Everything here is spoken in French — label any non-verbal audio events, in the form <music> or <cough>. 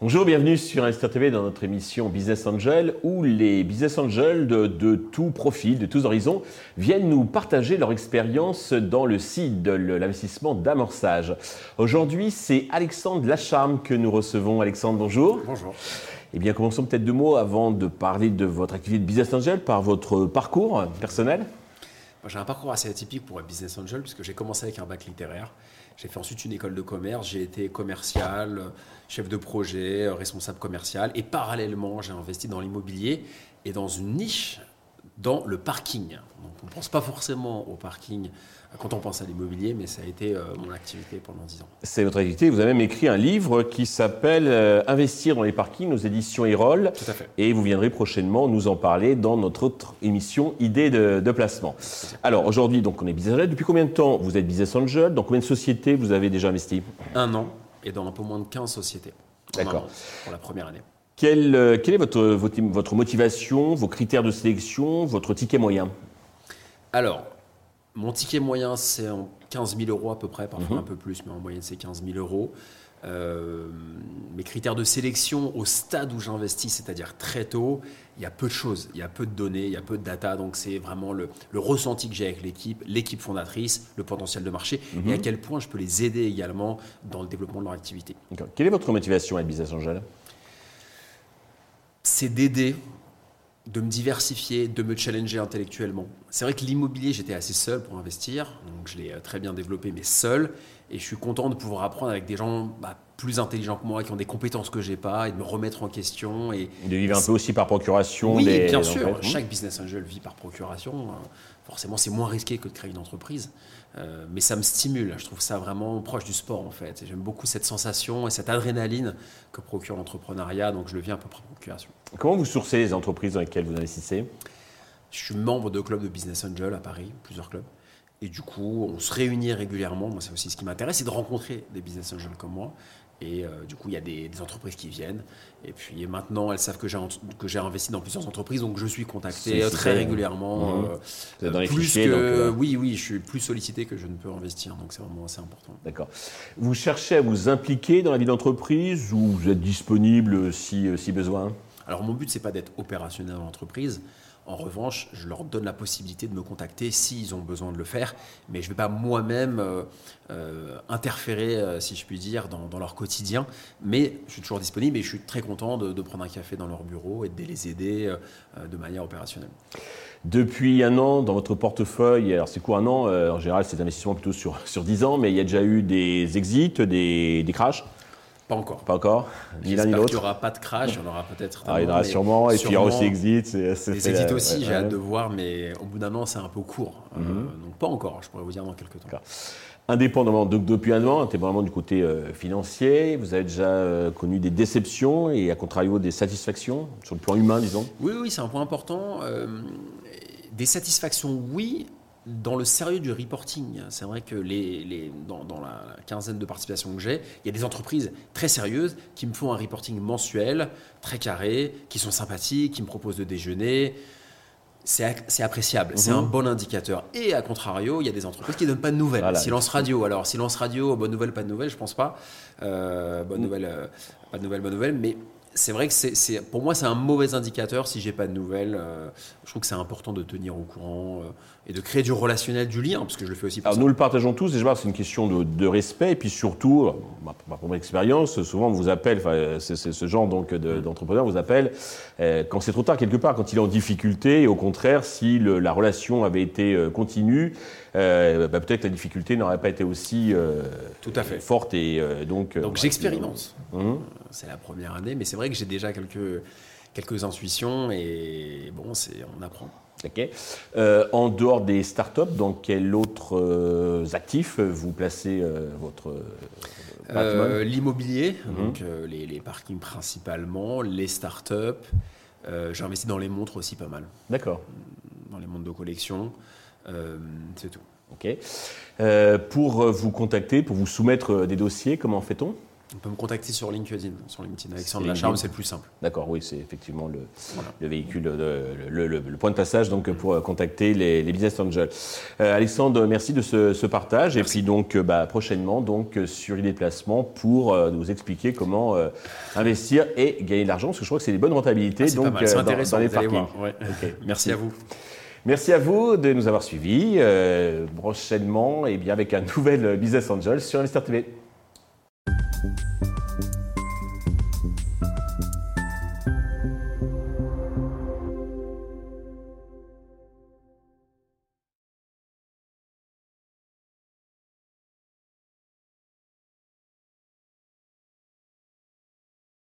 Bonjour, bienvenue sur Investir TV dans notre émission Business Angel où les business angels de, de tout profil, de tous horizons viennent nous partager leur expérience dans le site de l'investissement d'amorçage. Aujourd'hui, c'est Alexandre Lacharme que nous recevons. Alexandre, bonjour. Bonjour. Eh bien, commençons peut-être deux mots avant de parler de votre activité de business angel par votre parcours personnel. J'ai un parcours assez atypique pour être business angel puisque j'ai commencé avec un bac littéraire. J'ai fait ensuite une école de commerce, j'ai été commercial, chef de projet, responsable commercial et parallèlement j'ai investi dans l'immobilier et dans une niche dans le parking. Donc on ne pense pas forcément au parking quand on pense à l'immobilier, mais ça a été euh, mon activité pendant 10 ans. C'est votre activité. Vous avez même écrit un livre qui s'appelle euh, Investir dans les parkings aux éditions Erol. Tout à fait. Et vous viendrez prochainement nous en parler dans notre autre émission Idées de, de placement. Alors aujourd'hui, donc on est business angel. Depuis combien de temps vous êtes business angel? Dans combien de sociétés vous avez déjà investi? Un an et dans un peu moins de 15 sociétés. D'accord. Pour la première année. Quelle, euh, quelle est votre, votre, votre motivation, vos critères de sélection, votre ticket moyen? Alors, mon ticket moyen, c'est en 15 000 euros à peu près, parfois Mhm. un peu plus, mais en moyenne, c'est 15 000 euros. Euh, mes critères de sélection au stade où j'investis, c'est-à-dire très tôt, il y a peu de choses, il y a peu de données, il y a peu de data, donc c'est vraiment le, le ressenti que j'ai avec l'équipe, l'équipe fondatrice, le potentiel de marché, et à quel point je peux les aider également dans le développement de leur activité. Quelle est votre motivation à business angel? C'est d'aider, de me diversifier, de me challenger intellectuellement. C'est vrai que l'immobilier, j'étais assez seul pour investir, donc je l'ai euh, très bien développé, mais seul. Et je suis content de pouvoir apprendre avec des gens bah, plus intelligents que moi, qui ont des compétences que j'ai pas, et de me remettre en question. Et De vivre un peu aussi par procuration oui, des bien sûr. Chaque business angel vit par procuration. Euh, Forcément, c'est moins risqué que de créer une entreprise. Euh, mais ça me stimule. Je trouve ça vraiment proche du sport, en fait. J'aime beaucoup cette sensation et cette adrénaline que procure l'entrepreneuriat. Donc, je le vis un peu par procuration. Comment vous sourcez les entreprises dans lesquelles vous investissez? Je suis membre de clubs de business angel à Paris, plusieurs clubs. Et du coup, on se réunit régulièrement. Moi, c'est aussi ce qui m'intéresse, c'est de rencontrer des business angels comme moi. Et euh, du coup, il y a des, des entreprises qui viennent. Et puis maintenant, elles savent que j'ai, ent- que j'ai investi dans plusieurs entreprises, donc je suis contacté très régulièrement. Mhm. euh, dans les plus fichiers, que, donc, euh, oui, oui, je suis plus sollicité que je ne peux investir, donc c'est vraiment assez important. D'accord. Vous cherchez à vous impliquer dans la vie d'entreprise ou vous êtes disponible si, euh, si besoin? Alors mon but, c'est pas d'être opérationnel dans l'entreprise. En revanche, je leur donne la possibilité de me contacter s'ils ont besoin de le faire, mais je ne vais pas moi-même euh, euh, interférer, euh, si je puis dire, dans, leur quotidien. Mais je suis toujours disponible et je suis très content de, prendre un café dans leur bureau et de les aider de manière opérationnelle. Depuis un an, dans votre portefeuille, alors c'est quoi un an? En général, c'est des investissements plutôt sur, sur 10 ans, mais il y a déjà eu des exits, des, des crashs? Pas encore. Pas encore Ni l'un ni J'espère qu'il n'y l'autre aura pas de crash, il y en aura peut-être. Ah, il y en aura sûrement, et puis il y aura aussi exit. fait, exits euh, aussi, ouais, j'ai ouais. hâte de voir, mais au bout d'un an, c'est un peu court. Euh, Mhm. donc pas encore, je pourrais vous dire dans quelques temps. Indépendamment, donc depuis un an, indépendamment du côté euh, financier, vous avez déjà euh, connu des déceptions et à contrario des satisfactions sur le plan humain, disons? Oui, oui, c'est un point important. Des satisfactions, oui, dans le sérieux du reporting. C'est vrai que les, les- dans, dans la quinzaine de participations que j'ai, il y a des entreprises très sérieuses qui me font un reporting mensuel, très carré, qui sont sympathiques, qui me proposent de déjeuner. C'est appréciable, c'est Mhm. un bon indicateur. Et à contrario, il y a des entreprises qui ne donnent pas de nouvelles. Voilà. Silence radio. Alors, silence radio, bonne nouvelle, pas de nouvelle, je pense pas. Euh, bonne nouvelle, euh, pas de nouvelle, bonne nouvelle. Mais c'est vrai que c'est, pour moi, c'est un mauvais indicateur si j'ai pas de nouvelles. Euh, je trouve que c'est important de tenir au courant euh, et de créer du relationnel, du lien, parce que je le fais aussi pour Alors ça. nous le partageons tous, et je vois que c'est une question de, de respect, et puis surtout, euh, bah, bah, pour mon expérience, souvent on vous appelle, enfin, c'est, ce genre donc de- d'entrepreneur vous appelle euh, quand c'est trop tard quelque part, quand il est en difficulté, et au contraire, si le- la relation avait été euh, continue, euh, bah, peut-être la difficulté n'aurait pas été aussi euh, Tout à fait. forte, et euh, donc... euh, Donc voilà. j'expérimente. Mhm. C'est la première année, mais c'est vrai que j'ai déjà quelques, quelques intuitions et bon, c'est, on apprend. Ok. Euh, en dehors des startups, dans quel autre euh, actif vous placez euh, votre euh, Euh, l'immobilier, Mhm. donc les, les parkings principalement, les startups. J'ai investi dans les montres aussi pas mal, D'accord. dans les montres de collection. C'est tout. Ok. Pour vous contacter, pour vous soumettre des dossiers, comment fait-on? On peut me contacter sur LinkedIn, sur LinkedIn. Alexandre Lacharme, c'est le plus simple. D'accord, oui, c'est effectivement le, le véhicule, le, le, point de passage donc, pour euh, contacter les, business angels. Euh, Alexandre, merci de ce, partage. Et puis donc, euh, bah, prochainement, donc, sur l'idée de placement pour nous expliquer comment investir et gagner de l'argent, parce que je crois que c'est des bonnes rentabilités ah, donc, dans, intéressant, les parkings. <laughs> Merci à vous. Merci à vous de nous avoir suivis. prochainement, et eh bien, avec un <laughs> nouvel Business Angel sur Investor TV. Thank you.